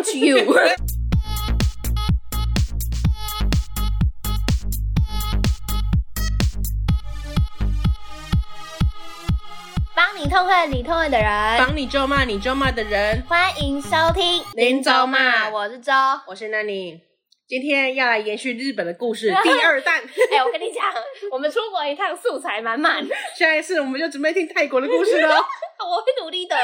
to you。帮你痛恨你痛恨的人，帮你咒骂你咒骂的人。欢迎收听林咒骂，我是周，我是 Nanny。今天要来延续日本的故事 第二弹。哎、欸，我跟你讲，我们出国一趟，素材满满。下一次我们就准备听泰国的故事喽。我会努力的。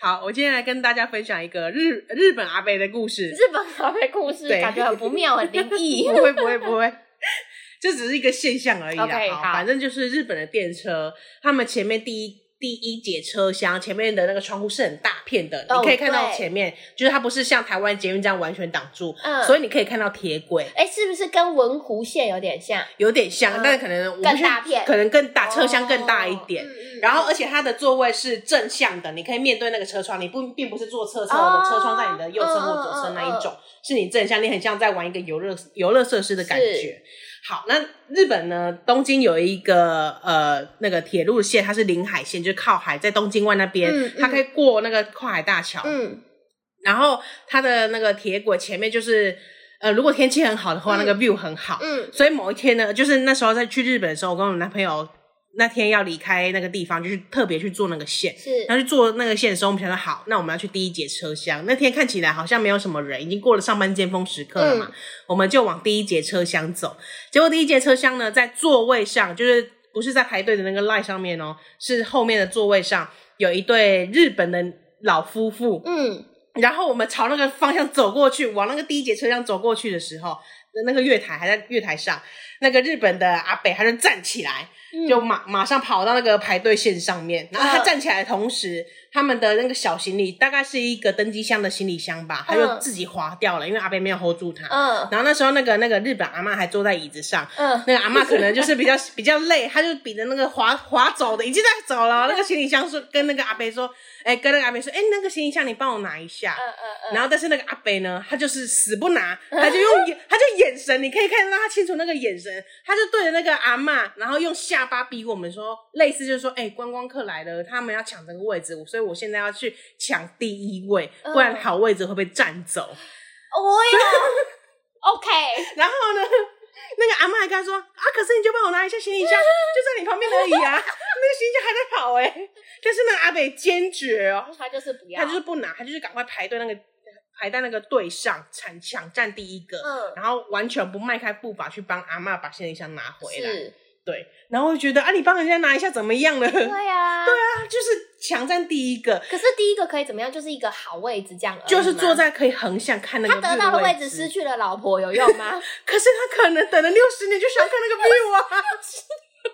好，我今天来跟大家分享一个日日本阿贝的故事。日本阿贝故事，感觉很不妙，很灵异。不会，不会，不会。这只是一个现象而已啦。Okay, 好，反正就是日本的电车，他们前面第一第一节车厢前面的那个窗户是很大片的，oh, 你可以看到前面，就是它不是像台湾捷运这样完全挡住，嗯，所以你可以看到铁轨。哎，是不是跟文湖线有点像？有点像，嗯、但是可能更大片，可能更大车厢更大一点。Oh, 然后，而且它的座位是正向的，你可以面对那个车窗，你不并不是坐侧侧的车窗在你的右侧或左侧那一种，哦、是你正向，你很像在玩一个游乐游乐设施的感觉。好，那日本呢？东京有一个呃那个铁路线，它是临海线，就是靠海，在东京湾那边，嗯嗯、它可以过那个跨海大桥。嗯，然后它的那个铁轨前面就是呃，如果天气很好的话，嗯、那个 view 很好。嗯，所以某一天呢，就是那时候在去日本的时候，我跟我男朋友。那天要离开那个地方，就是特别去坐那个线。是，然后去坐那个线的时候，我们想说好，那我们要去第一节车厢。那天看起来好像没有什么人，已经过了上班尖峰时刻了嘛，嗯、我们就往第一节车厢走。结果第一节车厢呢，在座位上，就是不是在排队的那个 line 上面哦，是后面的座位上有一对日本的老夫妇。嗯，然后我们朝那个方向走过去，往那个第一节车厢走过去的时候，那个月台还在月台上，那个日本的阿北还是站起来。就马马上跑到那个排队线上面，然后他站起来的同时，他们的那个小行李大概是一个登机箱的行李箱吧，他就自己滑掉了，因为阿北没有 hold 住他。嗯，然后那时候那个那个日本阿妈还坐在椅子上，嗯，那个阿妈可能就是比较比较累，他就比着那个滑滑 走的，已经在走了。那个行李箱说跟那个阿北说。哎、欸，跟那个阿北说，哎、欸，那个行李箱你帮我拿一下。嗯嗯嗯。然后，但是那个阿北呢，他就是死不拿，他就用眼，他就眼神，你可以看到他清楚那个眼神，他就对着那个阿嬷，然后用下巴逼我们说，类似就是说，哎、欸，观光客来了，他们要抢这个位置，所以我现在要去抢第一位，不然好位置会被占走。哦哟，OK。然后呢？那个阿妈还跟他说啊，可是你就帮我拿一下行李箱，就在你旁边而已啊。那个行李箱还在跑哎、欸，但是那个阿北坚决哦，他就是不要，他就是不拿，他就是赶快排队那个排在那个队上抢抢占第一个，嗯，然后完全不迈开步伐去帮阿妈把行李箱拿回来。对，然后我觉得啊，你帮人家拿一下怎么样呢？对呀、啊，对啊，就是抢占第一个。可是第一个可以怎么样？就是一个好位置这样，就是坐在可以横向看那个。他得到的位置，失去了老婆有用吗？可是他可能等了六十年就想看那个 view 啊。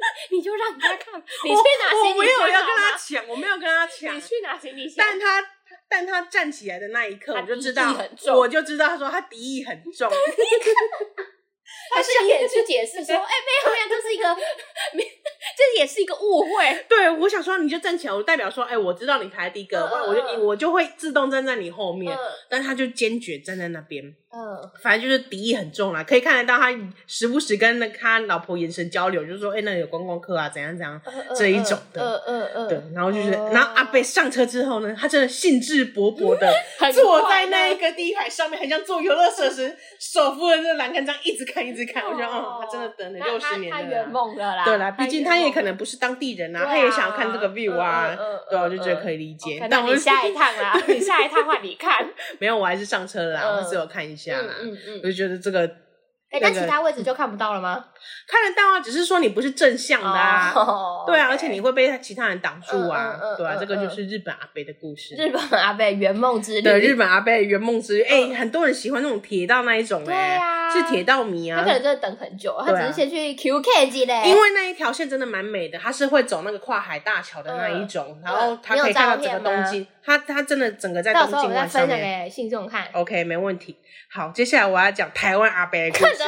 那你就让他看，你去拿行李箱。我没有要跟他抢，我没有跟他抢。你去拿行李箱。但他但他站起来的那一刻，我就知道，我就知道，他说他敌意很重。他是也去解释说，哎、欸，没有没有，这是一个，这也是一个误会。对，我想说，你就站起来，我代表说，哎、欸，我知道你排第一个，嗯、我就我就会自动站在你后面，嗯、但他就坚决站在那边。嗯，反正就是敌意很重啦，可以看得到他时不时跟那他老婆眼神交流，就是说，哎、欸，那里有观光客啊，怎样怎样、嗯、这一种的，嗯嗯嗯，对，然后就是，嗯、然后阿贝上车之后呢，他真的兴致勃勃的坐在那一个第一排上面，很像坐游乐设施，手扶着那个栏杆这样一直看一直看，我觉得，哦，他真的等了六十年了，他圆梦了啦，对啦，毕竟他也可能不是当地人啊，他也想要看这个 view 啊，对，我就觉得可以理解。那你下一趟 啦，你下一趟换你看，没有，我还是上车了啦，我只有看一下啦，嗯嗯。我就觉得这个，哎，那其他位置就看不到了吗？看得到啊，只是说你不是正向的啊，对啊，而且你会被其他人挡住啊，对啊，这个就是日本阿贝的故事。日本阿贝圆梦之旅，对，日本阿贝圆梦之旅，哎，很多人喜欢那种铁道那一种，哎，是铁道迷啊，他可能就等很久，他只是先去 QK 机嘞，因为那一条线真的蛮美的，他是会走那个跨海大桥的那一种，然后他可以看到整个东京，他他真的整个在东京湾上面。到时候我再分享给信众看，OK，没问题。好，接下来我要讲台湾阿伯的故事。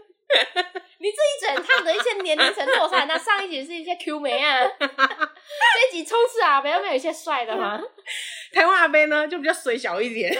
你这一整趟的一些年龄层落差，那上一集是一些 Q 妹啊，这一集冲刺啊，没有没有一些帅的吗？台湾阿伯呢，就比较水小一点，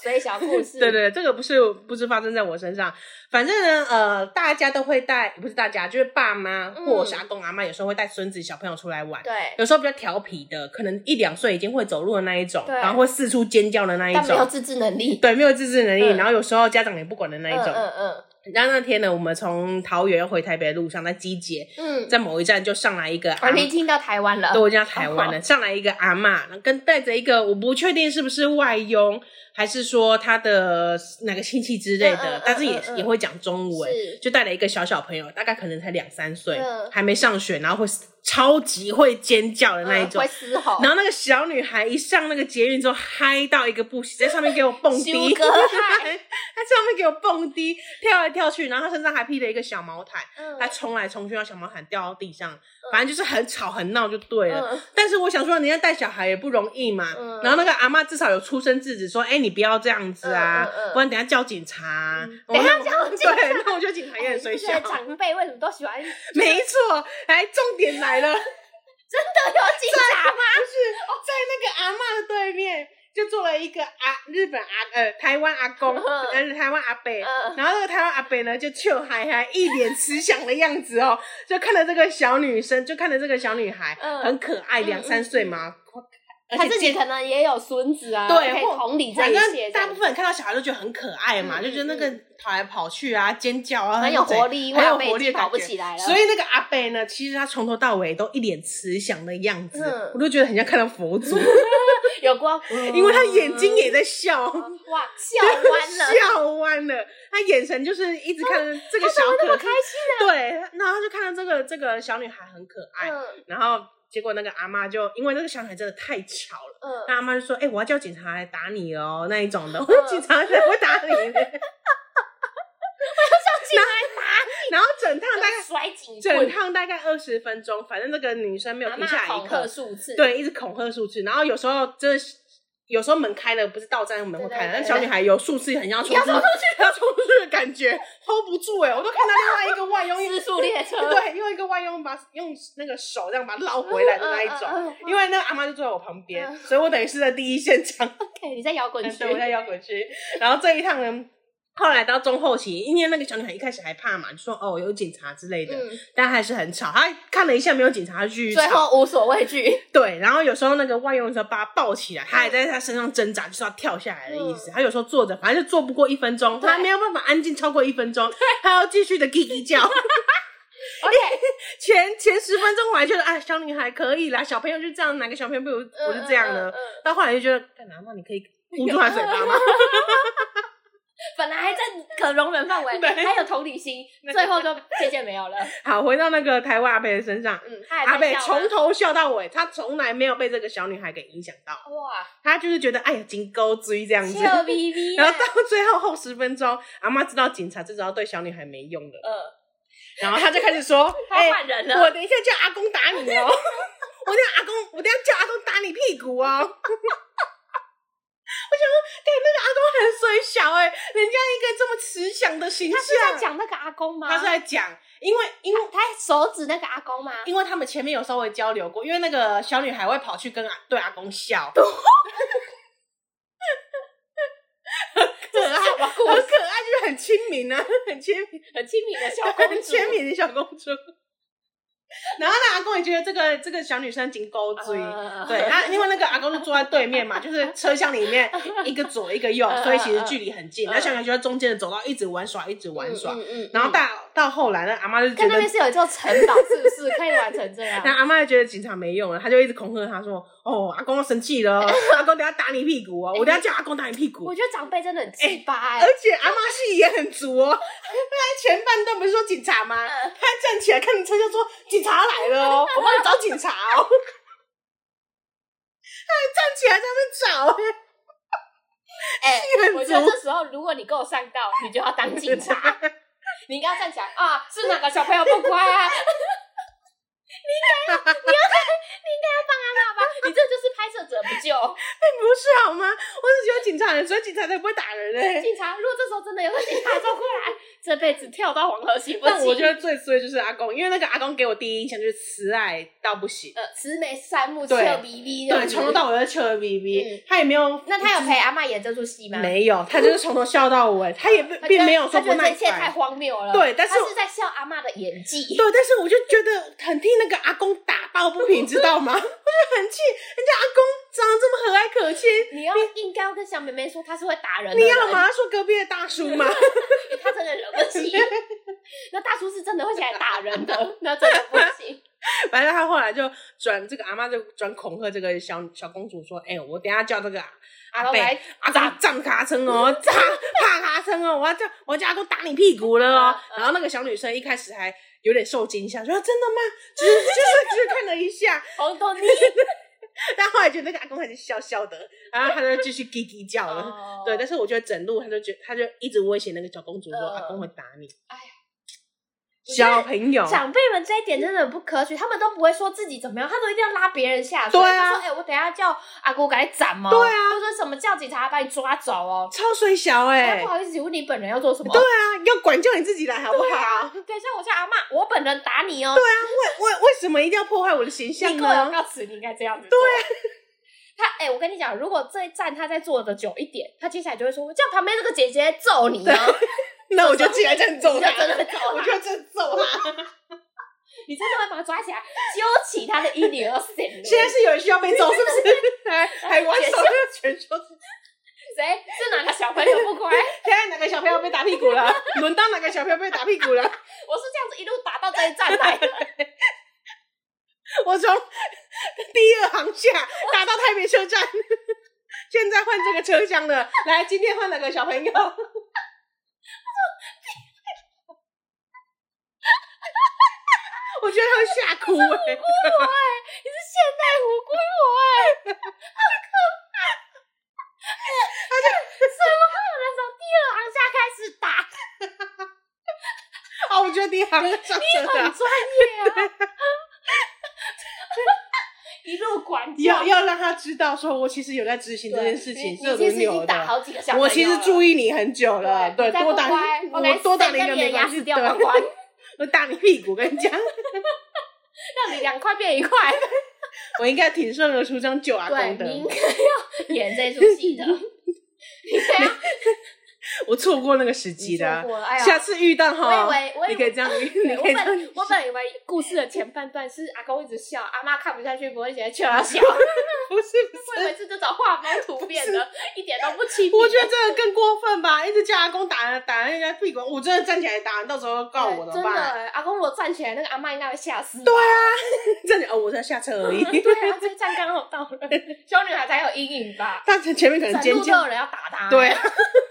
所以小故事。对对，这个不是不是发生在我身上，反正呢，呃，大家都会带，不是大家，就是爸妈或阿公阿妈，有时候会带孙子小朋友出来玩。对，有时候比较调皮的，可能一两岁已经会走路的那一种，然后会四处尖叫的那一种，没有自制能力。对，没有自制能力，然后有时候家长也不管的那一种。嗯嗯。然后那天呢，我们从桃园回台北的路上，在机捷，嗯，在某一站就上来一个，我已经到台湾了，对，我已经到台湾了，上来一个阿嬷，跟带着一个，我不确定是不是外佣。还是说他的哪个亲戚之类的，但是也、也会讲中文，就带了一个小小朋友，大概可能才两三岁，嗯、还没上学，然后会超级会尖叫的那一种，嗯、会嘶吼。然后那个小女孩一上那个捷运之后，嗨到一个不行，在上面给我蹦迪，她在上面给我蹦迪，跳来跳去，然后她身上还披了一个小毛毯，她冲、嗯、来冲去，让小毛毯掉到地上，反正就是很吵很闹就对了。嗯、但是我想说，人家带小孩也不容易嘛，嗯、然后那个阿妈至少有出生制止说，哎、欸，你不要这样子啊，不然等下叫警察。等下叫警察，对，那我觉得警察也很衰小。长辈为什么都喜欢？没错，来，重点来了，真的有警察吗？不是，在那个阿嬷的对面，就坐了一个阿日本阿呃台湾阿公，呃台湾阿伯，然后那个台湾阿伯呢就笑嗨嗨，一脸慈祥的样子哦，就看着这个小女生，就看着这个小女孩，很可爱，两三岁嘛。他自己可能也有孙子啊，对，可以同理这些。反正大部分人看到小孩都觉得很可爱嘛，就觉得那个跑来跑去啊，尖叫啊，很有活力，很有活力，跑不起来了。所以那个阿伯呢，其实他从头到尾都一脸慈祥的样子，我都觉得很像看到佛祖。有光，因为他眼睛也在笑，哇，笑 弯了，笑弯了，他眼神就是一直看着这个小可爱，开心对，然后他就看到这个这个小女孩很可爱，然后。结果那个阿妈就因为那个小女孩真的太吵了，嗯，那阿妈就说：“哎、欸，我要叫警察来打你哦，那一种的。”我说：“警察才不会打你呢。”我要叫警察来打你。然后整趟大概甩警，整趟大概二十分钟，反正那个女生没有停下来一刻，数次对，一直恐吓数次。然后有时候真的。有时候门开了，不是到站门会开，但小女孩有数次很像冲出去，要冲出去的感觉，hold 不住哎！我都看到另外一个外佣，失速列车，对，另外一个外佣把用那个手这样把它捞回来的那一种。因为那个阿妈就坐在我旁边，所以我等于是在第一现场。OK，你在摇滚区，我在摇滚区。然后这一趟呢。后来到中后期，因为那个小女孩一开始还怕嘛，就说哦有警察之类的，嗯、但还是很吵。她看了一下没有警察，去最后无所畏惧。对，然后有时候那个外佣的时候把她抱起来，她还在她身上挣扎，就是要跳下来的意思。她、嗯、有时候坐着，反正就坐不过一分钟，她没有办法安静超过一分钟，她要继续的叽叽叫。OK，前前十分钟我还觉得哎，小女孩可以啦，小朋友就这样，哪个小朋友不如我就这样呢？到后来就觉得，干嘛？你可以捂住她嘴巴吗？本来还在可容忍范围，对还有同理心，最后就渐渐没有了。好，回到那个台湾阿伯的身上，嗯，阿伯从头笑到尾，他从来没有被这个小女孩给影响到。哇，他就是觉得哎呀，金钩追这样子。然后到最后后十分钟，阿妈知道警察至少对小女孩没用了，嗯，然后他就开始说，他换人了，我等一下叫阿公打你哦，我等下阿公，我等下叫阿公打你屁股哦。我想说，对，那个阿公很衰小哎，人家一个这么慈祥的形象，他是在讲那个阿公吗？他是在讲，因为因为他手指那个阿公吗？因为他们前面有稍微交流过，因为那个小女孩会跑去跟阿对阿公笑，很可爱，很可爱，就是很亲民啊，很亲民，很亲民的小公主，很亲民的小公主。然后那阿公也觉得这个这个小女生紧勾追，对，他因为那个阿公就坐在对面嘛，就是车厢里面一个左一个右，所以其实距离很近。那小女孩就在中间的走道一直玩耍，一直玩耍。然后到到后来，那阿妈就觉得那边是有一座城堡，是不是 可以玩成这样？那阿妈就觉得警察没用了，他就一直恐吓他说：“哦，阿公要生气了，阿公等下打你屁股哦，我等下叫阿公打你屁股。”我觉得长辈真的很奇葩，而且阿妈戏也很足哦。他前半段不是说警察吗？他站起来看着车就说。警察来了哦，我帮你找警察哦。他还站起来在那边找，哎、欸，我觉得这时候如果你够上道，你就要当警察。你应该要站起来啊！是哪个小朋友不乖啊？你应该，你要，你应该要帮阿爸吧？你这就是拍摄者不救。哎，不是好吗？我只觉得警察人，所以警察才不会打人嘞。警察如果这时候真的有个警察走过来，这辈子跳到黄河洗不清。但我觉得最衰就是阿公，因为那个阿公给我第一印象就是慈爱到不行，呃，慈眉善目，笑眯眯的，对，从头到尾都笑眯眯。他也没有，那他有陪阿嬷演这出戏吗？没有，他就是从头笑到尾，他也并没有说不耐烦。这一切太荒谬了。对，但是他是在笑阿嬷的演技。对，但是我就觉得很替那个阿公打抱不平，知道吗？我就很气，人家阿公长得这么和蔼可亲，你要应该要跟小妹妹说他是会打人的。你要马上说隔壁的大叔吗？他真的惹不起。那大叔是真的会起来打人的，那真的不行。反正他后来就转这个阿妈就转恐吓这个小小公主说：“哎、欸，我等下叫这个阿伯阿公站卡称哦，站趴卡称哦，我要叫我要叫阿公打你屁股了哦。嗯”然后那个小女生一开始还有点受惊吓，说：“真的吗？”只是就是就是看了一下，好逗你。但后来觉得那个阿公还是笑笑的，然后他就继续叽叽叫了。哦、对，但是我觉得整路他就觉他就一直威胁那个小公主说：“呃、阿公会打你。”哎呀。小朋友，长辈们这一点真的很不可取，他们都不会说自己怎么样，他都一定要拉别人下水。对啊，说哎、欸，我等一下叫阿姑给你斩吗？对啊，或者说什么叫警察把你抓走哦，超水小哎、欸，不好意思，请问你本人要做什么？对啊，要管教你自己来好不好？对啊，等一下我叫阿妈，我本人打你哦。对啊，为为为什么一定要破坏我的形象呢？你告辞，你应该这样子。对、啊，他哎、欸，我跟你讲，如果这一站他再坐的久一点，他接下来就会说，我叫旁边这个姐姐揍你啊。那我就起来这样揍他，真的揍他，我就真的揍他。你真的会把他抓起来，揪起他的衣领而死。现在是有人需要被揍，是不是？还还玩手全说是谁？是哪个小朋友不乖？现在哪个小朋友被打屁股了？轮到哪个小朋友被打屁股了？我是这样子一路打到这一站来的。我从第二航下打到台北车站，现在换这个车厢了。来，今天换哪个小朋友？我觉得他会吓哭哎、欸！你是 我哎、欸，你是现代虎姑婆哎、欸，好可怕！而且怎么会有人从第二行下开始打？啊，我觉得第一航厦真的很专业啊！一路管教，要要让他知道，说我其实有在执行这件事情，是轮流的。我其实注意你很久了，对，对多打我多打你一个牙齿掉光光。我打你屁股，跟你讲，让你两块变一块。我应该挺身而出，这样救阿公的。你应该要演这出戏的。我错过那个时机的，下次遇到哈，你可以这样，你可以这样。我本以为故事的前半段是阿公一直笑，阿妈看不下去，不会写笑啊笑。不是，我以为是这种画风突变的，一点都不亲。我觉得这个更过分吧，一直叫阿公打打人家屁股，我真的站起来打，到时候告我怎么办？真的，阿公如果站起来，那个阿妈应该会吓死。对啊，站起来哦，我在下车而已。对啊，这站刚好到了，小女孩才有阴影吧？但是前面可能尖叫，有人要打她。对。这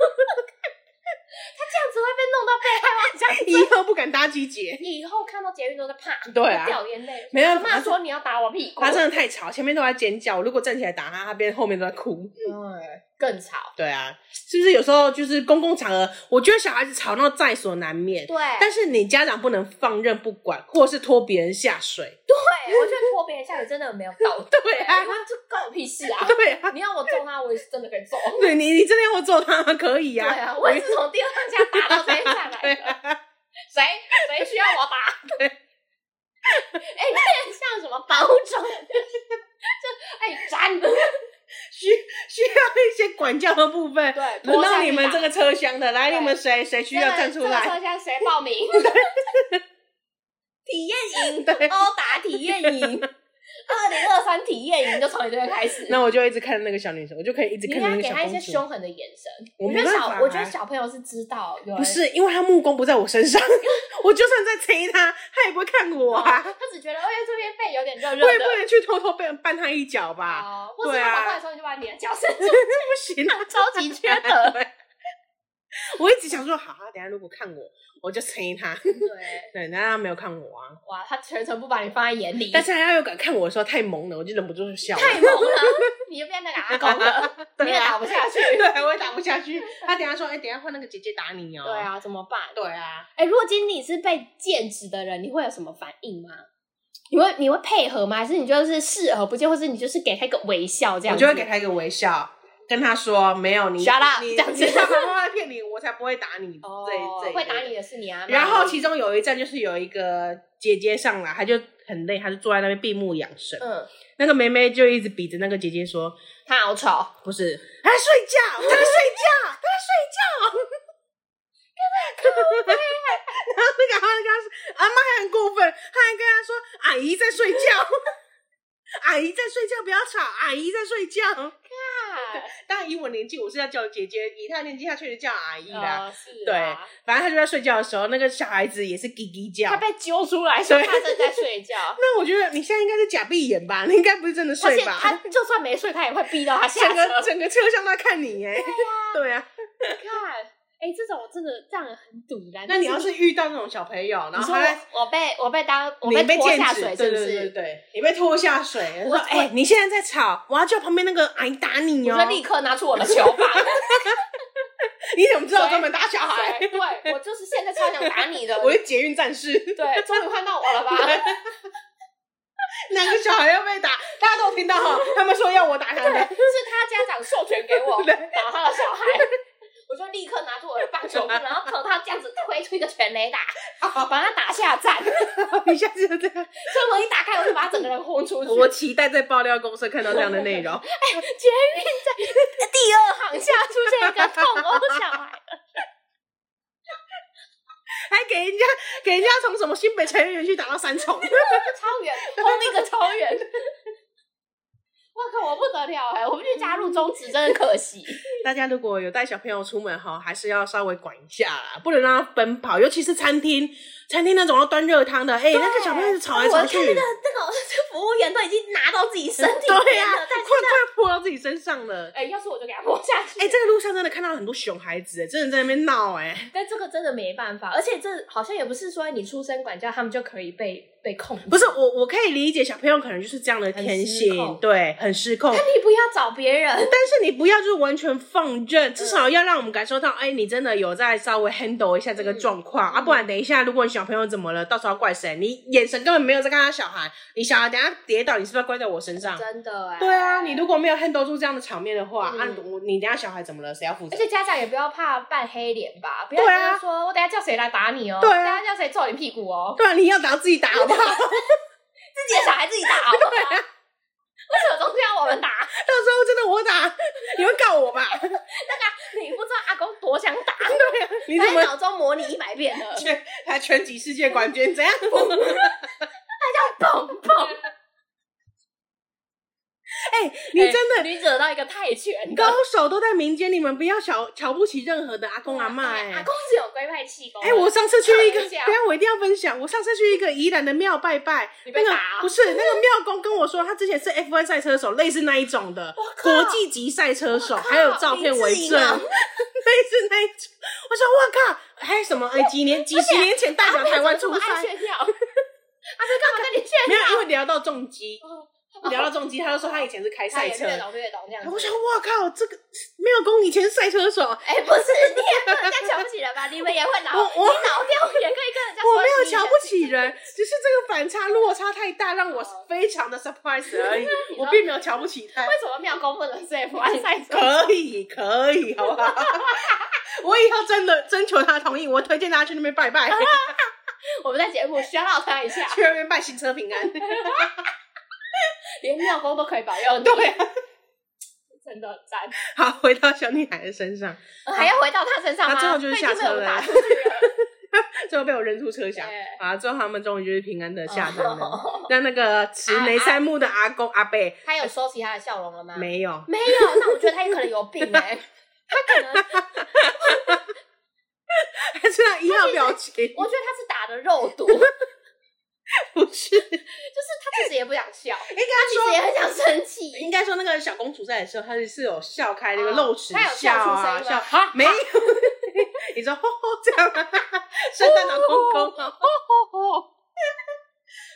样子会被弄到被害妄想，以后不敢搭机捷，以后看到捷运都在怕，对啊，掉眼泪。没有，他说你要打我屁股，他真的太吵，前面都在尖叫，如果站起来打他，他边后面都在哭，对，更吵。对啊，是不是有时候就是公共场合，我觉得小孩子吵闹在所难免，对。但是你家长不能放任不管，或者是拖别人下水。对，我觉得拖别人下水真的没有道理。对啊，这关我屁事啊！对啊，你要我揍他，我也是真的可以揍。对你，你真的要我揍他可以呀。对啊，我也是从第二家打到这一下来的。谁谁需要我打？对。哎，有点像什么保种？就哎，站的。需需要一些管教的部分。对，轮到你们这个车厢的，来，你们谁谁需要站出来？车厢谁报名？体验营，对，殴打体验营。二零二三体验营就从你这边开始，那我就一直看那个小女生，我就可以一直看那个小公主。你给她一些凶狠的眼神。我没办法、啊，我觉得小朋友是知道，不是因为他目光不在我身上，我就算在催他，他也不会看我啊。哦、他只觉得，哎，这边背有点热热的，我也不能去偷偷被人绊他一脚吧？哦，或者他跑过来的时候，你就把你的脚伸出去，不行啊，超级缺德。我一直想说，好，他等下如果看我，我就催他。对，对，但他没有看我啊。哇，他全程不把你放在眼里。但是他要有敢看我的时候，太萌了，我就忍不住就笑。太萌了，你就变那个阿公了，你也打不下去。对，我也打不下去。他等下说，哎，等下换那个姐姐打你哦。对啊，怎么办？对啊。哎，如果今天你是被剑指的人，你会有什么反应吗？你会你会配合吗？还是你就是视而不见，或是你就是给他一个微笑这样？我就会给他一个微笑，跟他说没有你你这样子你爸爸妈妈骗你，我才不会打你。哦，对对，会打你的是你啊。然后其中有一站就是有一个姐姐上来，她就很累，她就坐在那边闭目养神。嗯，那个妹妹就一直比着那个姐姐说：“她好吵。”不是，她在睡觉，她在睡觉，她在睡觉。然后那个阿妈跟他说：“阿妈还很过分，她还跟他说阿姨在睡觉，阿姨在睡觉，不要吵，阿姨在睡觉。” 当然以我年纪，我是要叫姐姐；以他年纪，他确实叫阿姨啦。是，对，反正他就在睡觉的时候，那个小孩子也是叽叽叫。他被揪出来，说他正在睡觉。那我觉得你现在应该是假闭眼吧？你应该不是真的睡吧？他就算没睡，他也会逼到他下车。整个整个车厢都在看你耶。对呀，对呀。看。哎，这种真的让人很堵然。那你要是遇到那种小朋友，然后我被我被当我被拖下水，是不是？对对对，你被拖下水。我说：“哎，你现在在吵，我要叫旁边那个阿姨打你哦。”立刻拿出我的球棒。你怎么知道我专门打小孩？对，我就是现在超想打你的。我是捷运战士。对，终于看到我了吧？哪个小孩要被打？大家都听到哈，他们说要我打他们，是他家长授权给我 打他的小孩。我就立刻拿出我的棒球棍，然后朝他这样子推出一个全垒打，把他打下站。一下子就这样，车门一打开，我就把他整个人轰出去。我期待在爆料公社看到这样的内容。哎，捷运在第二行下出现一个痛殴小孩，还给人家给人家从什么新北成员园区打到三重，超远，轰那个超远。我靠，我不得了哎！我们去加入中职真的可惜。大家如果有带小朋友出门哈，还是要稍微管一下啦，不能让他奔跑，尤其是餐厅，餐厅那种要端热汤的，哎、欸，那个小朋友是吵来吵去。我看那个那个服务员都已经拿到自己身体，对呀、啊，快快泼到自己身上了。哎、欸，要是我就给他泼下去。哎、欸，这个路上真的看到很多熊孩子，真的在那边闹哎。但这个真的没办法，而且这好像也不是说你出生管教他们就可以被。被控不是我，我可以理解小朋友可能就是这样的天性，对，很失控。但你不要找别人，但是你不要就是完全放任，至少要让我们感受到，哎、欸，你真的有在稍微 handle 一下这个状况、嗯、啊，不然等一下，如果你小朋友怎么了，到时候要怪谁？你眼神根本没有在看他小孩，你小孩等下跌倒，你是不是要怪在我身上？真的哎，对啊，你如果没有 handle 住这样的场面的话，嗯、啊，你等下小孩怎么了？谁要负责？而且家长也不要怕扮黑脸吧，不要跟他说，我等下叫谁来打你哦、喔，对、啊，等下叫谁揍你屁股哦、喔，对啊，你要打自己打好不好？自己的小孩自己打好不好？为什么总是要我们打？到时候真的我打，你会告我吧？那个你不知道阿公多想打，对呀、啊，你怎么脑中模拟一百遍了？全，他拳击世界冠军怎样？他叫蹦蹦。哎、欸，你真的，你惹到一个泰拳高手都在民间，你们不要瞧瞧不起任何的阿公阿嬷、欸。哎，阿公是有龟派气功。哎、欸，我上次去一个，等下我一定要分享。我上次去一个宜兰的庙拜拜，你被打、喔那个不是 那个庙公跟我说，他之前是 F1 赛车手，类似那一种的国际级赛车手，还有照片为证，类似那一种。我说我靠，还有什么？哎、欸，几年几十年前代表台湾出赛。阿飞干嘛跟你炫耀？没有，因为聊到重机。聊到重机，他就说他以前是开赛车。我想，哇靠，这个没有公以前是赛车手。哎、欸，不是，你也不能这样瞧不起人吧？你们也会老，你老掉也可以跟人家说。我没有瞧不起人，只是这个反差落差太大，让我非常的 surprise 而已。我并没有瞧不起他。为什么妙公不能是 F1 赛车？可以，可以，好不好？我以后真的征求他同意，我推荐大家去那边拜拜。我们在节目需要他一下，去那边拜行车平安。连庙公都可以保佑你，对、啊，真的很赞。好，回到小女孩的身上，还要回到她身上吗？她最后就是下车了，最后被我扔出车厢。啊，最后他们终于就是平安的下山了。那那个慈眉善目的阿公阿伯，他有收起他的笑容了吗？没有，没有。那我觉得他有可能有病哎，他可能还是他一样表情。我觉得他是打的肉毒。不是，就是他其实也不想笑，应该说他其实也很想生气。应该说那个小公主在的时候，她是有笑开那个露齿笑啊，笑啊，没有。你说吼吼这样吗？圣诞老公公，吼吼吼。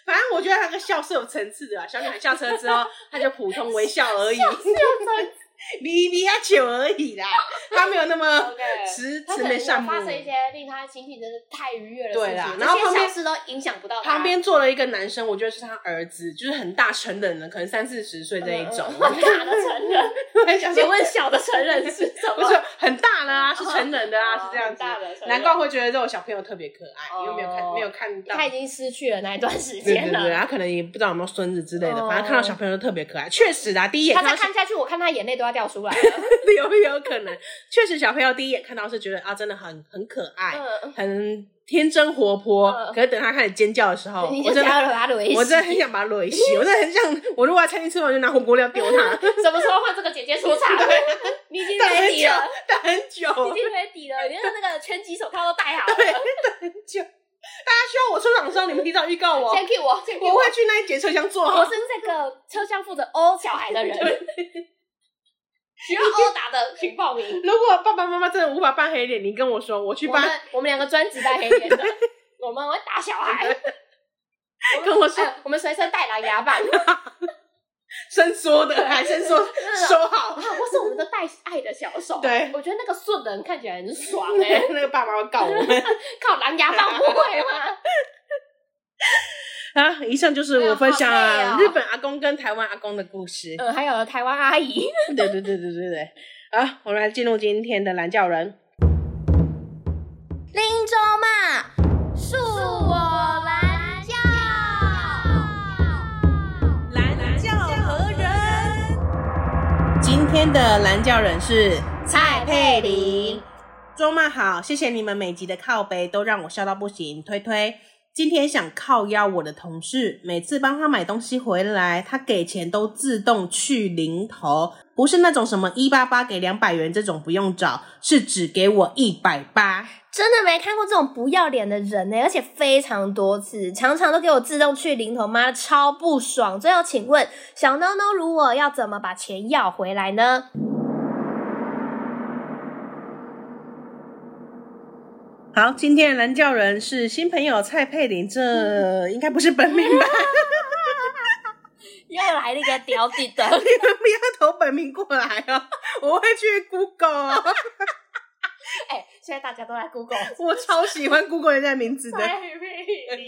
反正我觉得他那个笑是有层次的啊。小女孩下车之后，她就普通微笑而已。比比较久而已啦，他没有那么慈慈眉善目。发生一些令他心情真的太愉悦的事情，对啦，然后旁边事都影响不到。旁边坐了一个男生，我觉得是他儿子，就是很大成人了，可能三四十岁这一种。很大的成人，请问小的成人是什么？不是很大了啊，是成人的啊，是这样子。难怪会觉得这种小朋友特别可爱，因为没有看没有看到，他已经失去了那一段时间了。对对对，他可能也不知道有没有孙子之类的，反正看到小朋友都特别可爱。确实啊，第一眼他再看下去，我看他眼泪都要掉出来了。有有可能，确实小朋友第一眼看到是觉得啊，真的很很可爱，嗯、很天真活泼。嗯、可是等他开始尖叫的时候，你就想要把我真的很想把他雷死，我真的很想，我如果在餐厅吃完，就拿火锅料丢他。什么时候换这个姐姐出场？你已经没底了，等很久，已经没底了，你的那个拳击手套都戴好了，对，等很久。大家需要我出场的时候，你们提早预告我，先 cue 我，我会去那一节车厢坐。我是这个车厢负责殴小孩的人。需要殴打的，请报名。如果爸爸妈妈真的无法扮黑脸，你跟我说，我去扮。我们两个专职扮黑脸的，我们会打小孩。跟我说，我们随身带狼牙棒，伸缩的，还伸缩，收好。或是我们的带爱的小手。对，我觉得那个顺的人看起来很爽哎。那个爸爸会告我们，靠狼牙棒不会吗？啊，以上就是我分享日本阿公跟台湾阿公的故事。嗯，还有台湾阿姨。对对对对对对。好，我们来进入今天的蓝教人。林州骂，恕我蓝教。蓝教何人？今天的蓝教人是蔡佩玲。周骂好，谢谢你们每集的靠背，都让我笑到不行。推推。今天想靠邀我的同事，每次帮他买东西回来，他给钱都自动去零头，不是那种什么一八八给两百元这种不用找，是只给我一百八。真的没看过这种不要脸的人呢，而且非常多次，常常都给我自动去零头，妈的超不爽。最后请问小妞妞，如果要怎么把钱要回来呢？好，今天的蓝教人是新朋友蔡佩玲，这应该不是本名吧？又来了一个屌屌的，你们不要投本名过来哦，我会去 Google 哦。哎、欸，现在大家都在 Google，我超喜欢 Google 人家的名字的。蔡佩玲，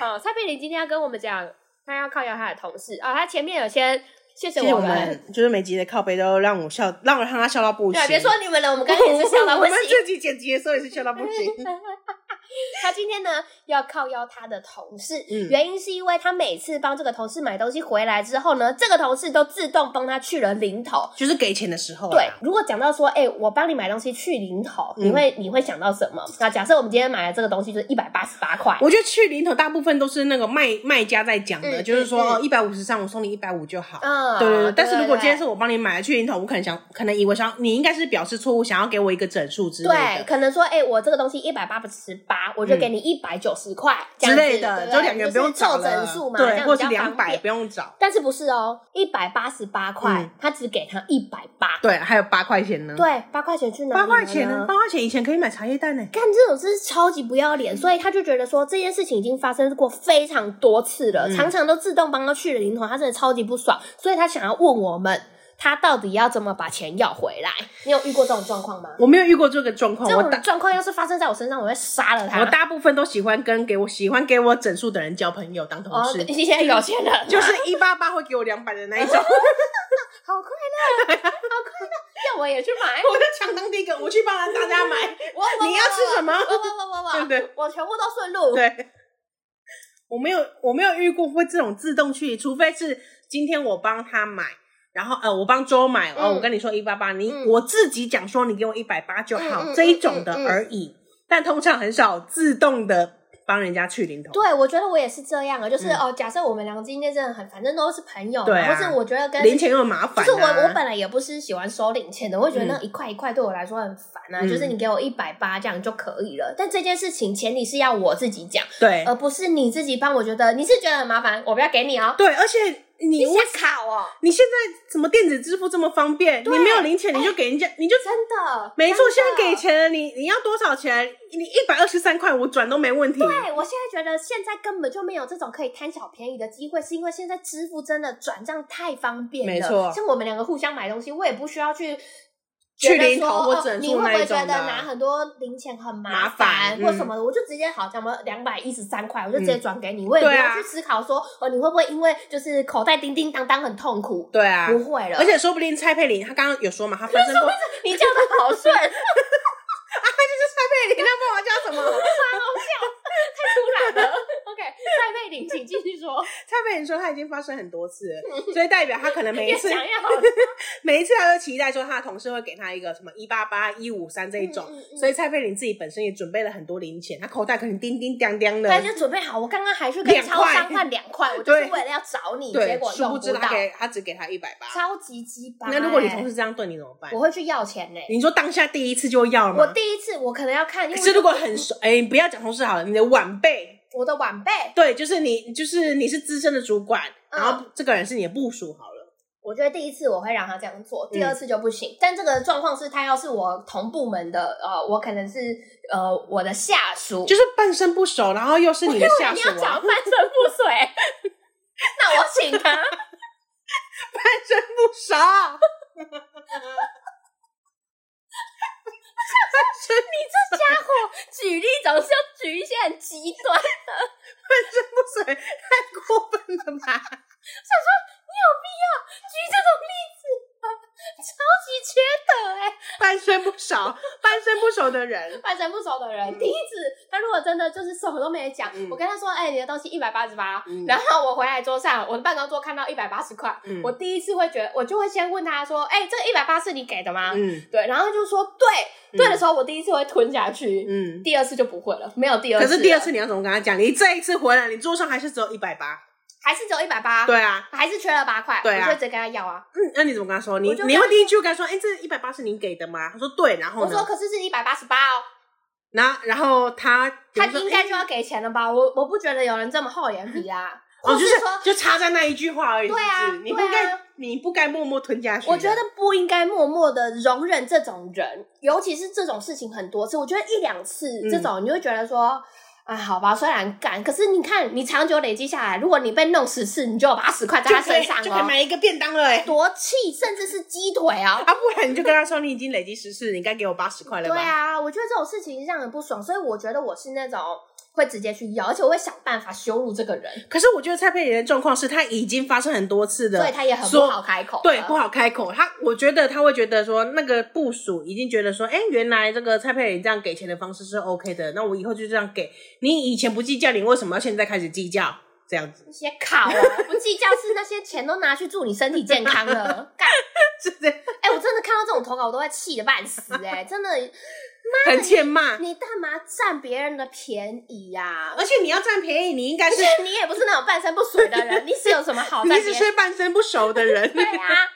好，蔡佩玲今天要跟我们讲，她要靠邀她的同事啊，她前面有先。谢谢我们，就是每集的靠背都让我笑，让我让他笑到不行。对，别说你们了，我们刚刚也是笑到不行。我们自己剪辑的时候也是笑到不行。他今天呢要靠邀他的同事，嗯、原因是因为他每次帮这个同事买东西回来之后呢，这个同事都自动帮他去了零头，就是给钱的时候。对，如果讲到说，哎、欸，我帮你买东西去零头，嗯、你会你会想到什么？那假设我们今天买的这个东西就是一百八十八块，我觉得去零头大部分都是那个卖卖家在讲的，嗯、就是说哦，一百五十上我送你一百五就好。嗯，对对对。但是如果今天是我帮你买了去零头，我可能想，可能以为想你应该是表示错误，想要给我一个整数之类的。对，可能说，哎、欸，我这个东西一百八十八，我就给你一。一百九十块之类的，就两个人不用找整数嘛，对，或是两百不用找。但是不是哦，一百八十八块，他只给他一百八。对，还有八块钱呢。对，八块钱去哪？八块钱呢？八块钱以前可以买茶叶蛋呢。干这种事超级不要脸，所以他就觉得说这件事情已经发生过非常多次了，常常都自动帮他去了零头，他真的超级不爽，所以他想要问我们。他到底要怎么把钱要回来？你有遇过这种状况吗？我没有遇过这个状况。这种状况要是发生在我身上，我会杀了他。我大部分都喜欢跟给我喜欢给我整数的人交朋友当同事。你现在有钱了，就是一八八会给我两百的那一种，好快乐，好快乐，要我也去买，我就抢当第一个，我去帮大家买。我你要吃什么？我我我我，对不对？我全部都顺路。对，我没有我没有遇过会这种自动去，除非是今天我帮他买。然后呃，我帮周买，哦，我跟你说一八八，你我自己讲说你给我一百八就好，这一种的而已。但通常很少自动的帮人家去零头。对，我觉得我也是这样啊，就是哦，假设我们两个今天真的很，反正都是朋友，对，或是我觉得跟零钱又麻烦。就是我我本来也不是喜欢收零钱的，我会觉得那一块一块对我来说很烦啊。就是你给我一百八这样就可以了。但这件事情前提是要我自己讲，对，而不是你自己帮。我觉得你是觉得很麻烦，我不要给你哦。对，而且。你你想考哦？你现在怎么电子支付这么方便？你没有零钱，你就给人家，你就真的没错。现在给钱了，你你要多少钱？你一百二十三块，我转都没问题。对，我现在觉得现在根本就没有这种可以贪小便宜的机会，是因为现在支付真的转账太方便了。没错，像我们两个互相买东西，我也不需要去。去零头或整数那种的，你会不会觉得拿很多零钱很麻烦或什么的？我就直接好，像我们两百一十三块，我就直接转给你，我也不用去思考说，哦，你会不会因为就是口袋叮叮当当很痛苦？对啊，不会了。而且说不定蔡佩玲她刚刚有说嘛，她发生过，你叫的好顺 啊，就是蔡佩玲，那不我叫什么？太好笑，太突然了。OK，蔡佩玲，请继续说。蔡佩玲说她已经发生很多次了，所以代表她可能每一次 每一次她都期待说她的同事会给她一个什么一八八、一五三这一种，所以蔡佩玲自己本身也准备了很多零钱，她口袋可能叮叮当当的。对，就准备好。我刚刚还去跟超商换两块，我就是为了要找你，结果殊不知他给他只给他一百八，超级鸡巴。那如果你同事这样对你怎么办？我会去要钱呢。你说当下第一次就要了吗？我第一次我可能要看，可是如果很熟，哎，你不要讲同事好了，你的晚辈。我的晚辈，对，就是你，就是你是资深的主管，嗯、然后这个人是你的部属，好了。我觉得第一次我会让他这样做，第二次就不行。嗯、但这个状况是他要是我同部门的，呃，我可能是呃我的下属，就是半生不熟，然后又是你的下属、啊，你要讲半生不熟，那我请他 半生不熟。你这家伙举例总是要举一些很极端的，半生不水太过分了吧？想说你有必要举这种例子吗？超级缺德哎、欸！半生不熟，半生不熟的人，半生不熟的人，第一次他如果真的就是什么都没讲，嗯、我跟他说，哎、欸，你的东西一百八十八，然后我回来桌上，我的办公桌看到一百八十块，嗯、我第一次会觉得，我就会先问他说，哎、欸，这一百八是你给的吗？嗯，对，然后就说对。对的时候，我第一次会吞下去，嗯，第二次就不会了，没有第二次。可是第二次你要怎么跟他讲？你这一次回来，你桌上还是只有一百八，还是只有一百八？对啊，还是缺了八块，对啊，我就直接跟他要啊。嗯，那你怎么跟他说？你你会第一句跟他说，哎，这一百八是您给的吗？他说对，然后我说可是是一百八十八哦。然后然后他他应该就要给钱了吧？我我不觉得有人这么厚脸皮啊。哦，就是说就差在那一句话而已。对啊，你不该。你不该默默吞下去。我觉得不应该默默的容忍这种人，尤其是这种事情很多次。我觉得一两次这种，嗯、你就会觉得说，哎，好吧，虽然干，可是你看，你长久累积下来，如果你被弄十次，你就有八十块在他身上，哦，就可以买一个便当了，哎，多气，甚至是鸡腿啊！啊，不然你就跟他说，你已经累积十次，你该给我八十块了吧？对啊，我觉得这种事情让人不爽，所以我觉得我是那种。会直接去要，而且我会想办法羞辱这个人。可是我觉得蔡佩妍的状况是，他已经发生很多次的，所以他也很不好开口。对，不好开口。他，我觉得他会觉得说，那个部署已经觉得说，哎，原来这个蔡佩妍这样给钱的方式是 OK 的，那我以后就这样给。你以前不计较，你为什么要现在开始计较？这样子？那些考啊，不计较是那些钱都拿去祝你身体健康了。干，是的。哎，我真的看到这种投稿，我都会气得半死。哎，真的。很欠骂，你干嘛占别人的便宜呀？而且你要占便宜，你应该是你也不是那种半生不熟的人，你是有什么好？你只是半生不熟的人。对呀，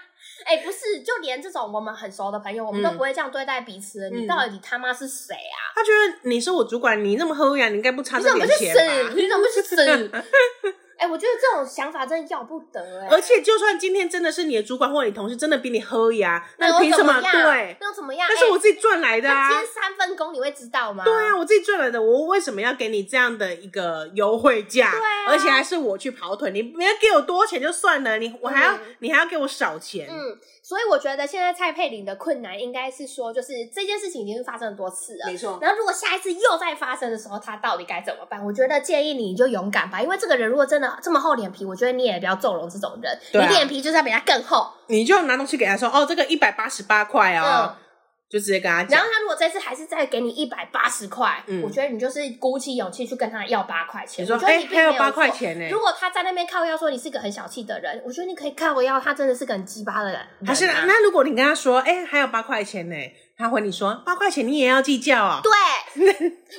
哎，不是，就连这种我们很熟的朋友，我们都不会这样对待彼此。你到底他妈是谁啊？他觉得你是我主管，你那么厚脸，你应该不差这点钱吧？你怎么不去死？你怎么不去死？哎、欸，我觉得这种想法真的要不得哎、欸！而且，就算今天真的是你的主管或者你同事真的比你喝呀，那凭什么？对，那又怎么样？那是我自己赚来的啊！今天三分工，你会知道吗？对啊，我自己赚来的，我为什么要给你这样的一个优惠价？对啊，而且还是我去跑腿，你你要给我多钱就算了，你我还要、嗯、你还要给我少钱？嗯。所以我觉得现在蔡佩玲的困难应该是说，就是这件事情已经是发生很多次了，没错。然后如果下一次又再发生的时候，他到底该怎么办？我觉得建议你就勇敢吧，因为这个人如果真的这么厚脸皮，我觉得你也不要纵容这种人。对啊，你脸皮就是要比他更厚，你就拿东西给他说，哦，这个一百八十八块哦。嗯就直接跟他讲，然后他如果这次还是再给你一百八十块，嗯，我觉得你就是鼓起勇气去跟他要八块钱。你说，哎，还有八块钱呢？如果他在那边靠腰说你是个很小气的人，我觉得你可以靠我腰，他真的是个很鸡巴的人。还是那如果你跟他说，哎，还有八块钱呢？他回你说八块钱你也要计较啊？对，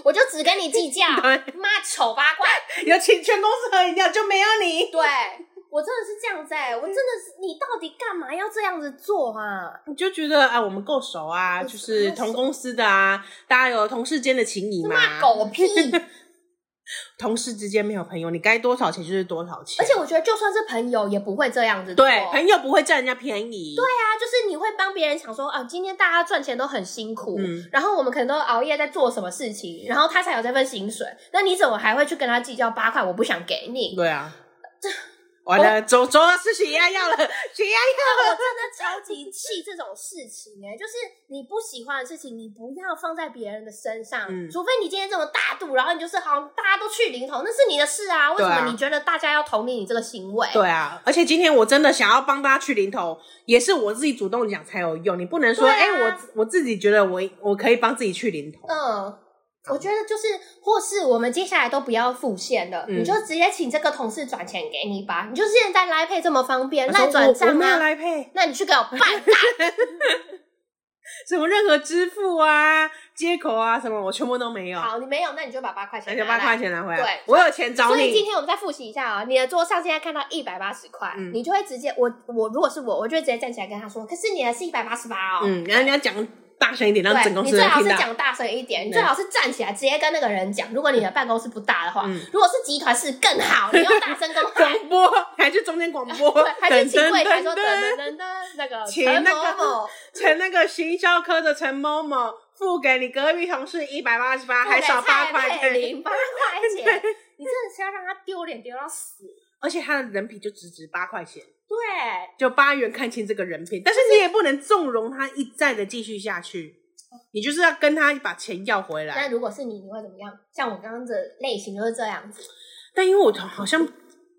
我就只跟你计较，妈丑八怪，有请全公司喝饮料就没有你，对。我真的是这样子哎、欸，我真的是，你到底干嘛要这样子做啊？你就觉得啊，我们够熟啊，就是同公司的啊，大家有同事间的情谊嘛。狗屁！同事之间没有朋友，你该多少钱就是多少钱。而且我觉得，就算是朋友，也不会这样子。对，朋友不会占人家便宜。对啊，就是你会帮别人想说啊，今天大家赚钱都很辛苦，嗯，然后我们可能都熬夜在做什么事情，然后他才有这份薪水。那你怎么还会去跟他计较八块？我不想给你。对啊，这。完了，走走了，吃血压药了，血压药。我 真的超级气这种事情哎，就是你不喜欢的事情，你不要放在别人的身上，嗯，除非你今天这么大度，然后你就是好，大家都去零头，那是你的事啊。为什么你觉得大家要同理你这个行为？对啊，而且今天我真的想要帮大家去零头，也是我自己主动讲才有用，你不能说哎、啊欸，我我自己觉得我我可以帮自己去零头，嗯。我觉得就是，或是我们接下来都不要付现了，嗯、你就直接请这个同事转钱给你吧。你就现在 Line Pay 这么方便，那转账吗？Line Pay，那你去给我办卡。什么任何支付啊、接口啊什么，我全部都没有。好，你没有，那你就把八块钱。八块钱拿回来。对，我有钱找你。所以今天我们再复习一下啊、喔，你的桌上现在看到一百八十块，嗯、你就会直接，我我如果是我，我就会直接站起来跟他说，可是你的是一百八十八哦。嗯，然后你要讲。大声一点，让整公司听到。你最好是讲大声一点，你最好是站起来直接跟那个人讲。如果你的办公室不大的话，嗯、如果是集团是更好，你用大声跟 广播，还去中间广播，还去请柜台说等等等等，那个陈某某，陈那个行销科的陈某某付给你隔壁同事一百八十八，还少八块钱，零八块钱，你真的是要让他丢脸丢到死。而且他的人品就只值八块钱。对，就八元看清这个人品，但是你也不能纵容他一再的继续下去，你就是要跟他把钱要回来。那如果是你，你会怎么样？像我刚刚的类型就是这样子。但因为我好像，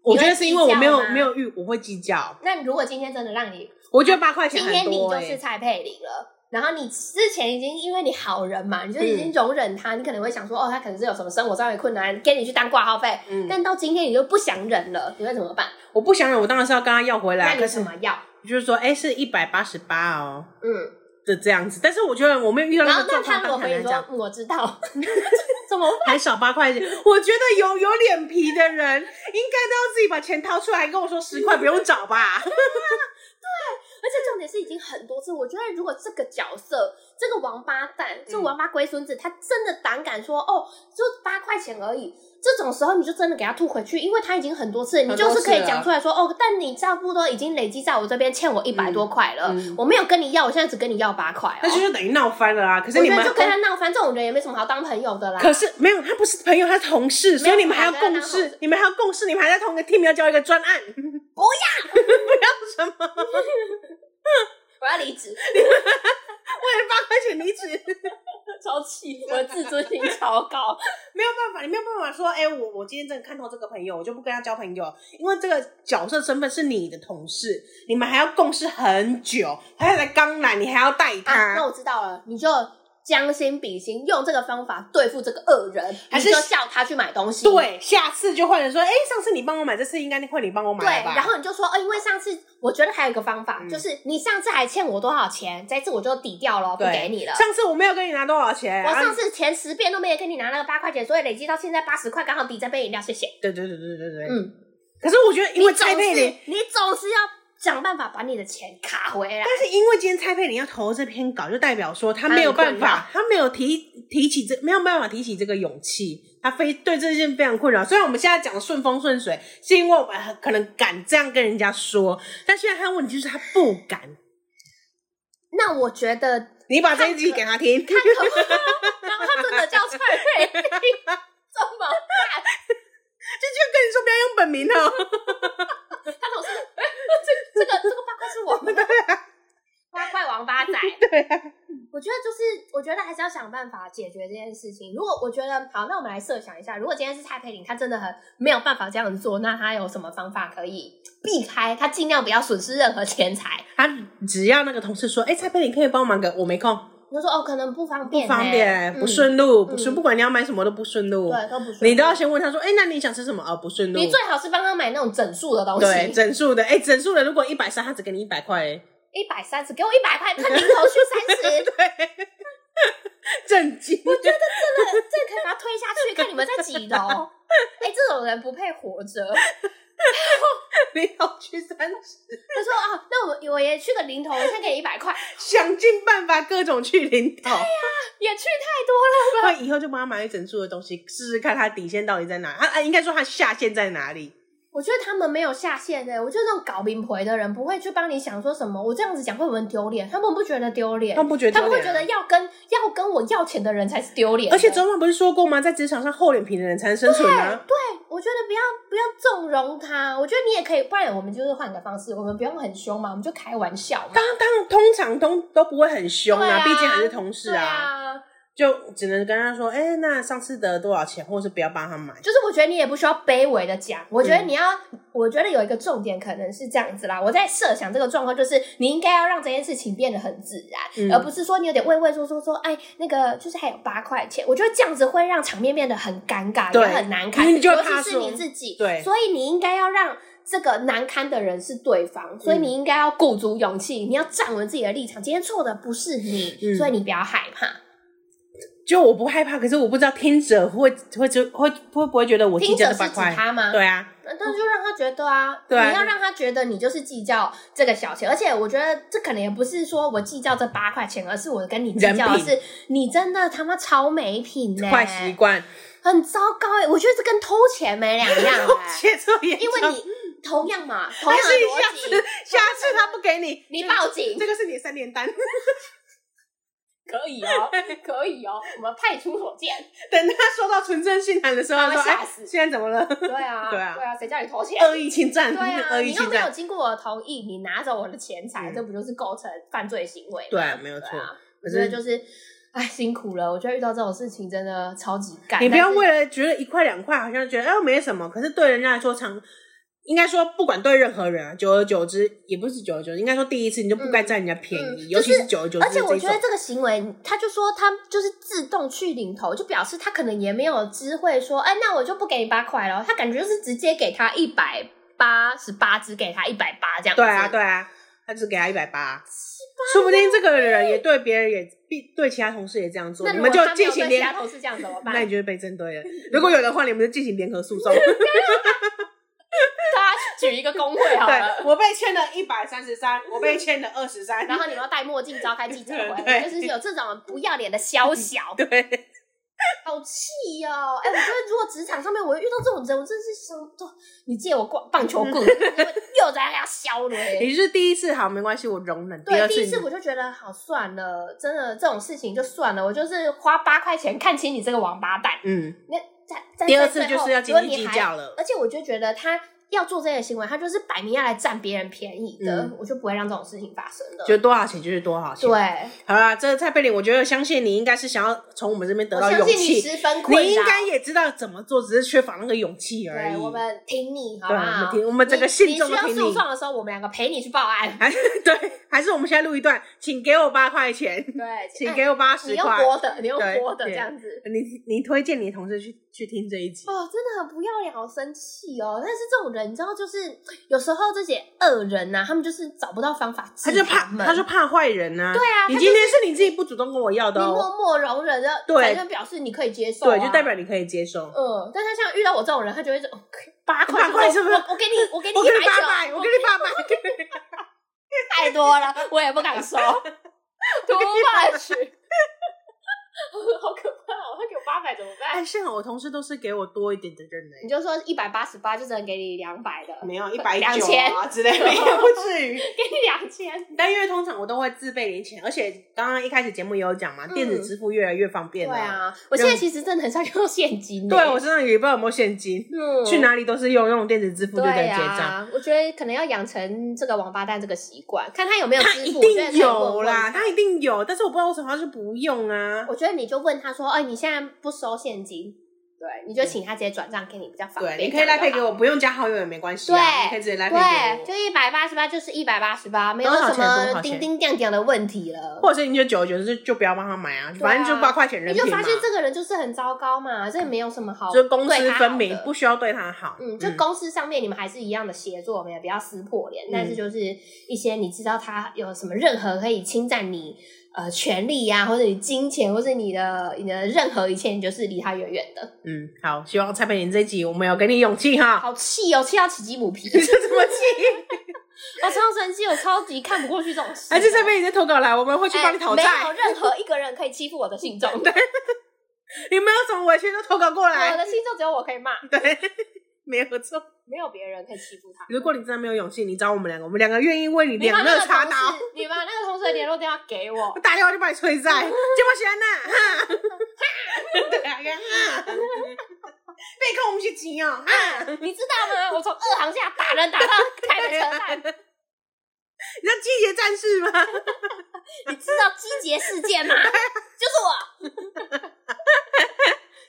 我觉得是因为我没有没有遇，我会计较。那如果今天真的让你，我觉得八块钱，欸，今天你就是蔡佩玲了。然后你之前已经因为你好人嘛，你就已经容忍他，嗯、你可能会想说，哦，他可能是有什么生活上的困难，给你去当挂号费。嗯。但到今天你就不想忍了，你会怎么办？我不想忍，我当然是要跟他要回来。那你怎么要？就是说，哎，是一百八十八哦。嗯。就这样子，但是我觉得我没有遇到那个状况，他如果回说，我知道，怎么还少八块钱？我觉得有有脸皮的人应该都要自己把钱掏出来，跟我说十块 不用找吧。对。而且重点是已经很多次，我觉得如果这个角色，这个王八蛋，这个王八龟孙子，他真的胆敢说哦，就八块钱而已，这种时候你就真的给他吐回去，因为他已经很多次，你就是可以讲出来说哦，但你差不多已经累积在我这边欠我一百多块了，我没有跟你要，我现在只跟你要八块，那就是等于闹翻了啊！可是你们就跟他闹翻，这种人也没什么好当朋友的啦。可是没有，他不是朋友，他是同事，所以你们还要共事，你们还要共事，你们还在同一个 team 要交一个专案，不要 不要什么。我要离职，为了八块钱离职，超气！我的自尊心超高，没有办法，你没有办法说，哎、欸，我我今天真的看透这个朋友，我就不跟他交朋友，因为这个角色身份是你的同事，你们还要共事很久，还要来刚来，你还要带他、啊。那我知道了，你就。将心比心，用这个方法对付这个恶人，还是叫他去买东西？对，下次就换人说，哎、欸，上次你帮我买，这次应该换你帮我买吧。对，然后你就说，哦，因为上次我觉得还有一个方法，嗯、就是你上次还欠我多少钱，这次我就抵掉了，不给你了。上次我没有跟你拿多少钱，我上次前十遍都没有跟你拿那个八块钱，所以累积到现在八十块，刚好抵这杯饮料，谢谢。对对对对对对，嗯。可是我觉得，因为蔡佩玲，你总是要。想办法把你的钱卡回来。但是因为今天蔡佩玲要投这篇稿，就代表说他没有办法，他没有提提起这没有办法提起这个勇气，他非对这件非常困扰。虽然我们现在讲的顺风顺水，是因为我们可能敢这样跟人家说，但现在他问题就是他不敢。那我觉得你把这一集给他听，他然后他真的叫蔡佩玲，这么办？就就跟你说不要用本名哦。他总是，这这个这个八块是我们的，八块王八仔。对啊，我觉得就是，我觉得还是要想办法解决这件事情。如果我觉得好，那我们来设想一下，如果今天是蔡佩玲，她真的很没有办法这样子做，那她有什么方法可以避开？她尽量不要损失任何钱财。她只要那个同事说：“哎、欸，蔡佩玲可以帮忙个，我没空。”就说哦，可能不方便，不方便，不顺路，不顺，不管你要买什么都不顺路，对，都不顺。你都要先问他说，哎，那你想吃什么？哦，不顺路。你最好是帮他买那种整数的东西，对，整数的，哎，整数的，如果一百三，他只给你一百块，一百三十，给我一百块，他零头去三十，对，震惊！我觉得这个这个可以把他推下去，看你们在几楼。哎，这种人不配活着。零头去三十。他说啊，那我我也去个零头，我先给你一百块，想尽办法各种去零头。对呀、啊，也去太多了吧？那以后就帮他买一整束的东西，试试看他底线到底在哪。他啊，应该说他下限在哪里？我觉得他们没有下限的、欸，我觉得那种搞名牌的人不会去帮你想说什么。我这样子讲会不会很丢脸？他们不觉得丢脸，他们不觉得，他们会觉得要跟要跟我要钱的人才是丢脸。而且周妈不是说过吗？在职场上厚脸皮的人才能生存啊。对，对，我觉得不要不要纵容他。我觉得你也可以，不然我们就是换个方式，我们不用很凶嘛，我们就开玩笑嘛。当当通常都都不会很凶啊，毕竟还是同事啊。就只能跟他说，哎、欸，那上次得了多少钱，或者是不要帮他买。就是我觉得你也不需要卑微的讲，我觉得你要，嗯、我觉得有一个重点可能是这样子啦。我在设想这个状况，就是你应该要让这件事情变得很自然，嗯、而不是说你有点畏畏缩缩说，哎，那个就是还有八块钱。我觉得这样子会让场面变得很尴尬，也很难看，尤其是你自己。对，所以你应该要让这个难堪的人是对方，所以你应该要鼓足勇气，你要站稳自己的立场。今天错的不是你，嗯、所以你不要害怕。就我不害怕，可是我不知道听者会会就会会不会觉得我计较这八块？听者是指他吗？对啊，那就让他觉得啊，对啊，你要让他觉得你就是计较这个小钱，而且我觉得这可能也不是说我计较这八块钱，而是我跟你计较的是你真的他妈超没品呢，坏习惯，很糟糕哎，我觉得这跟偷钱没两样，因为你同样嘛，同样的逻辑，下次下次他不给你，你报警，这个是你的三连单。可以哦，可以哦，我们派出所见。等他收到纯正信函的时候，他说：“哎，现在怎么了？”对啊，对啊，对啊，谁叫你偷钱？恶意侵占，对啊，恶意侵占。你又没有经过我的同意，你拿走我的钱财，这不就是构成犯罪行为？对，没有错。我觉得就是，哎，辛苦了。我觉得遇到这种事情真的超级干。你不要为了觉得一块两块，好像觉得哎没什么，可是对人家来说长。应该说，不管对任何人啊，久而久之，也不是久而久之，应该说第一次你就不该占人家便宜，嗯、尤其是久而久之。而且我觉得这个行为，他就说他就是自动去领头，就表示他可能也没有知会说，哎，那我就不给你八块了。他感觉就是直接给他一百八十八，只给他一百八这样子。对啊，对啊，他只给他一百八，说不定这个人也对别人也必对其他同事也这样做，你们就进行联合，同事这样怎么 办？那你就会被针对了。如果有的话，你们就进行联合诉讼。举一个工会好了，我被签了一百三十三，我被签了二十三，然后你们要戴墨镜召开记者会，就是有这种不要脸的宵小，对，好气哦！哎、欸，我觉得如果职场上面我遇到这种人，我真的是想，你借我棒棒球棍，又在那削嘞。你是第一次好，没关系，我容忍。对，第第一次我就觉得好算了，真的这种事情就算了，我就是花八块钱看清你这个王八蛋。嗯，那在在第二次就是要斤斤计较了，而且我就觉得他。要做这些行为，他就是摆明要来占别人便宜的，嗯、我就不会让这种事情发生的。就多少钱就是多少钱。对，好啦，这个蔡佩玲，我觉得相信你应该是想要从我们这边得到勇气。你十分困你应该也知道怎么做，只是缺乏那个勇气而已。对，我们挺你，好不好？对，我们挺我们整个信众挺你。你需要诉讼的时候，我们两个陪你去报案。还是对，还是我们现在录一段，请给我八块钱。对，请给我八十块。你用播的，你用播的这样子。你你推荐你同事去去听这一集哦，真的很不要脸，好生气哦！但是这种人，你知道，就是。有时候这些恶人呐、啊，他们就是找不到方法他，他就怕，他就怕坏人呐、啊。对啊，你今天是你自己不主动跟我要的、哦，你默默容忍的，对，就表示你可以接受、啊，对，就代表你可以接受。嗯，但他像遇到我这种人，他就会说八块，八块是不是？我给你，我给你一百块，我给你八百，太多了，我也不敢收，多霸气。好可八百怎么办？哎，幸好我同事都是给我多一点的人呢。你就说一百八十八，就只能给你两百的，没有一百两千之类的，也不至于 给你两千。但因为通常我都会自备零钱，而且刚刚一开始节目也有讲嘛，电子支付越来越方便了。对啊，我现在其实真的很少用现金。对，我身上也不知道有没有现金，去哪里都是用用电子支付就在结账。我觉得可能要养成这个王八蛋这个习惯，看他有没有支付。他一定有啦，他一定有，但是我不知道为什么他是不用啊。我觉得你就问他说。哎，你现在不收现金，对，你就请他直接转账给你比较方便。对，你可以来配给我，不用加好友也没关系。对，你可以直接来配给我。就一百八十八，就是一百八十八，没有什么叮叮当当的问题了。或者是你就久而久之就不要帮他买啊，反正就八块钱人。你就发现这个人就是很糟糕嘛，这没有什么好，就公私分明，不需要对他好。嗯，就公司上面你们还是一样的协作，没有不要撕破脸。但是就是一些你知道他有什么任何可以侵占你。呃权利呀、啊，或者你金钱，或者你的你的任何一切，你就是离他远远的。嗯，好，希望蔡佩玲这一集我们有给你勇气哈。好气哦，气到起鸡母皮，这怎么气？我超生气，我超级看不过去这种事。还是蔡佩玲在投稿来，我们会去帮你讨债。没有任何一个人可以欺负我的信众。对，你没有什么委屈都投稿过来。我的信众只有我可以骂。对。没有错，没有别人可以欺负他。如果你真的没有勇气，你找我们两个，我们两个愿意为你两肋插刀。你把那个同事的联络电话给我，我打电话就把你催债。这么闲呐？哈，对啊，哈，被扣我们去急哦。啊，你知道吗？我从二航下打人打到台北车站。你知道机捷战士吗？你知道机捷事件吗？就是我。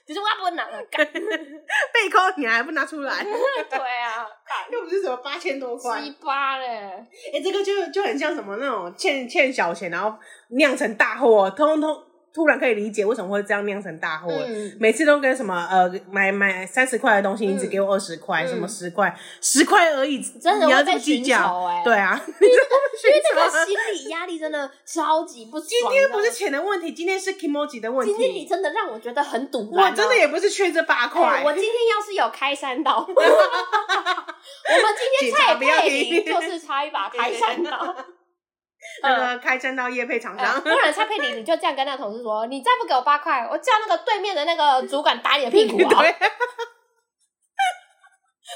其实我不拿了，干被扣你还不拿出来？对啊，又不是什么八千多块，七八嘞。哎、欸，这个就就很像什么那种欠欠小钱，然后酿成大祸，通通。突然可以理解为什么会这样酿成大祸。嗯、每次都跟什么呃买买三十块的东西，你只给我二十块，什么十块，十块而已，真的你要这么计较？哎，对啊，因为这个心理压力真的超级不爽。今天不是钱的问题，今天是 kimoji 的问题。今天你真的让我觉得很堵。我真的也不是缺这八块、欸。我 今天要是有开山刀，我们今天蔡佩玲就是差一把开山刀。那个开山刀业配厂商，不然蔡佩玲，你就这样跟那个同事说：“你再不给我八块，我叫那个对面的那个主管打你的屁股啊！”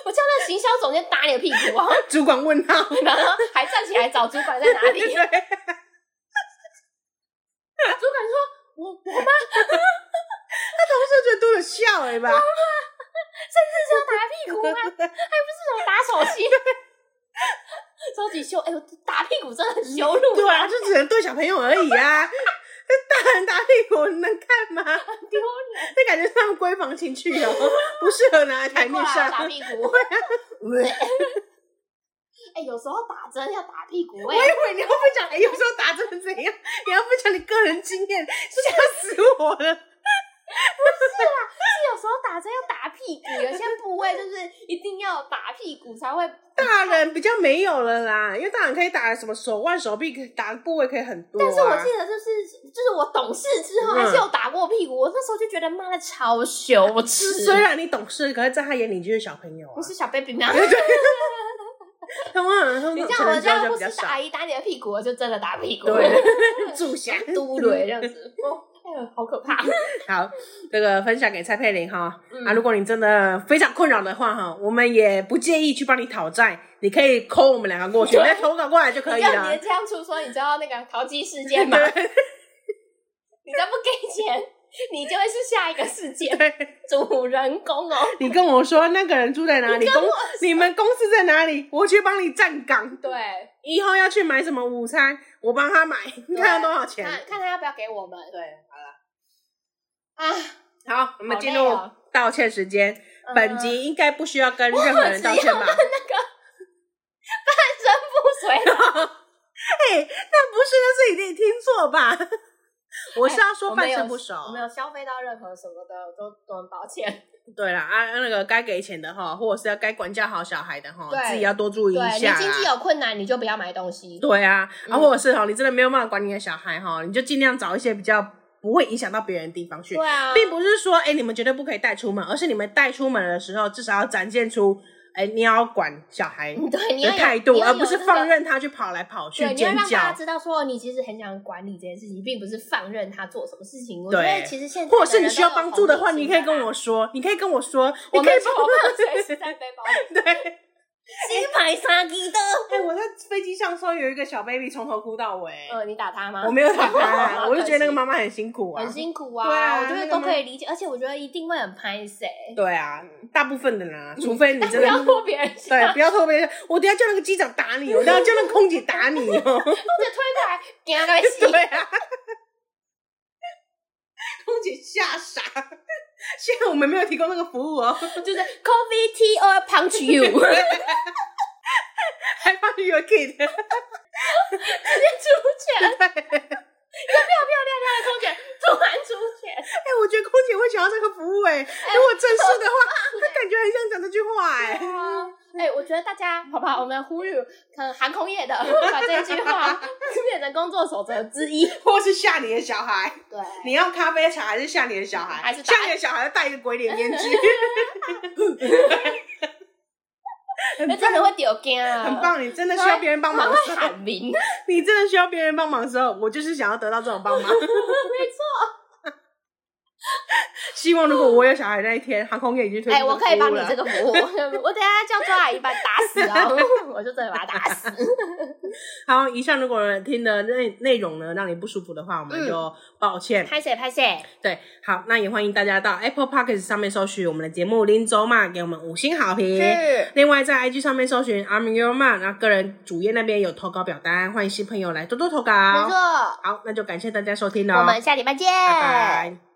我叫那个行销总监打你的屁股啊！主管问号，然后还站起来找主管在哪里？主管说：“我我妈。”他同事觉得都有笑哎吧？甚至是要打屁股吗？还不是什么打手心？超级羞！哎呦，打屁股真的很羞辱。对啊，就只能对小朋友而已啊。大人打屁股能看吗？很丢人。这感觉像闺房情趣哦，不适合拿来台面上打屁股。哎，有时候打针要打屁股。我以为你要分享，哎，有时候打针怎样？你要分享你个人经验，吓死我了。不是啦，是有时候打针要打屁股，有些部位就是一定要打屁股才会。大人比较没有了啦，因为大人可以打什么手腕、手臂，打的部位可以很多、啊。但是我记得就是就是我懂事之后还是有打过屁股，嗯、我那时候就觉得妈的超羞耻。虽然你懂事，可是在他眼里就是小朋友啊，不是小 baby 吗？他们你像我这样不是打阿姨打你的屁股，我就真的打屁股，对，住下嘟嘴这样子。好可怕！好，这个分享给蔡佩玲哈。嗯、啊，如果你真的非常困扰的话哈，我们也不介意去帮你讨债，你可以 call 我们两个过去，再投稿过来就可以了。你要这样出说，你知道那个淘机事件吗？你再不给钱，你就会是下一个事件主人公哦。你跟我说那个人住在哪里？公你们公司在哪里？我去帮你站岗。对，以后要去买什么午餐，我帮他买，你 看要多少钱？看看他要不要给我们。对。啊，好，我们进入道歉时间。哦、本集应该不需要跟任何人道歉吧？那个 半身不遂。哎，那不是，那是你听错吧？我是要说半身不熟，我没有消费到任何什么的，都都很抱歉。对了啊，那个该给钱的哈，或者是要该管教好小孩的哈，对自己要多注意一下。你经济有困难，你就不要买东西。对啊，啊，或者是哈，你真的没有办法管你的小孩哈，你就尽量找一些比较。不会影响到别人的地方去，对啊，并不是说，哎，你们绝对不可以带出门，而是你们带出门的时候，至少要展现出，哎，你要管小孩 的态度，而不是放任他去跑来跑去尖叫。你要让大家知道，说你其实很想管理这件事情，并不是放任他做什么事情。我觉得其实现在，或者是你需要帮助的话，你可以跟我说，你可以跟我说，你可以帮。对。新牌杀鸡的，哎，我在飞机上说有一个小 baby 从头哭到尾。呃，你打他吗？我没有打他，我就觉得那个妈妈很辛苦啊，很辛苦啊。对啊，我觉得都可以理解，而且我觉得一定会很拍谁。对啊，大部分的啦，除非你真的不要拖别人，对，不要拖别人。我等下叫那个机长打你，我等下叫那个空姐打你哦。空姐推过来，惊个死。对啊，空姐吓傻。现在我们没有提供那个服务哦，就是 coffee tea or punch you，还 punch your kid，直接出钱，一个漂漂亮亮的空姐突然出钱，哎、我觉得空姐会想要这个服务、哎、欸，如果正式的话，她、欸、感觉很想讲这句话、欸，哎，哎，我觉得大家，好不好？我们呼吁，可航空业的把这句话变成工作守则之一，或是吓你的小孩。对，你要咖啡茶还是吓你的小孩？还是吓你的小孩要戴一个鬼脸面具？真的会丢惊啊！很棒，你真的需要别人帮忙的时候，你真的需要别人帮忙的时候，我就是想要得到这种帮忙。没错。希望如果我有小孩那一天，航空业已经推出。哎、欸，我可以帮你这个服务。我等下叫周阿姨把你打死啊！我就真的把他打死。好，以上如果听的内内容呢让你不舒服的话，我们就抱歉。拍谢拍谢。对，好，那也欢迎大家到 Apple Podcast 上面搜寻我们的节目《林州嘛》，给我们五星好评。另外在 IG 上面搜寻 I'm Your Man，然后个人主页那边有投稿表单，欢迎新朋友来多多投稿。没错。好，那就感谢大家收听喽。我们下礼拜见。拜拜。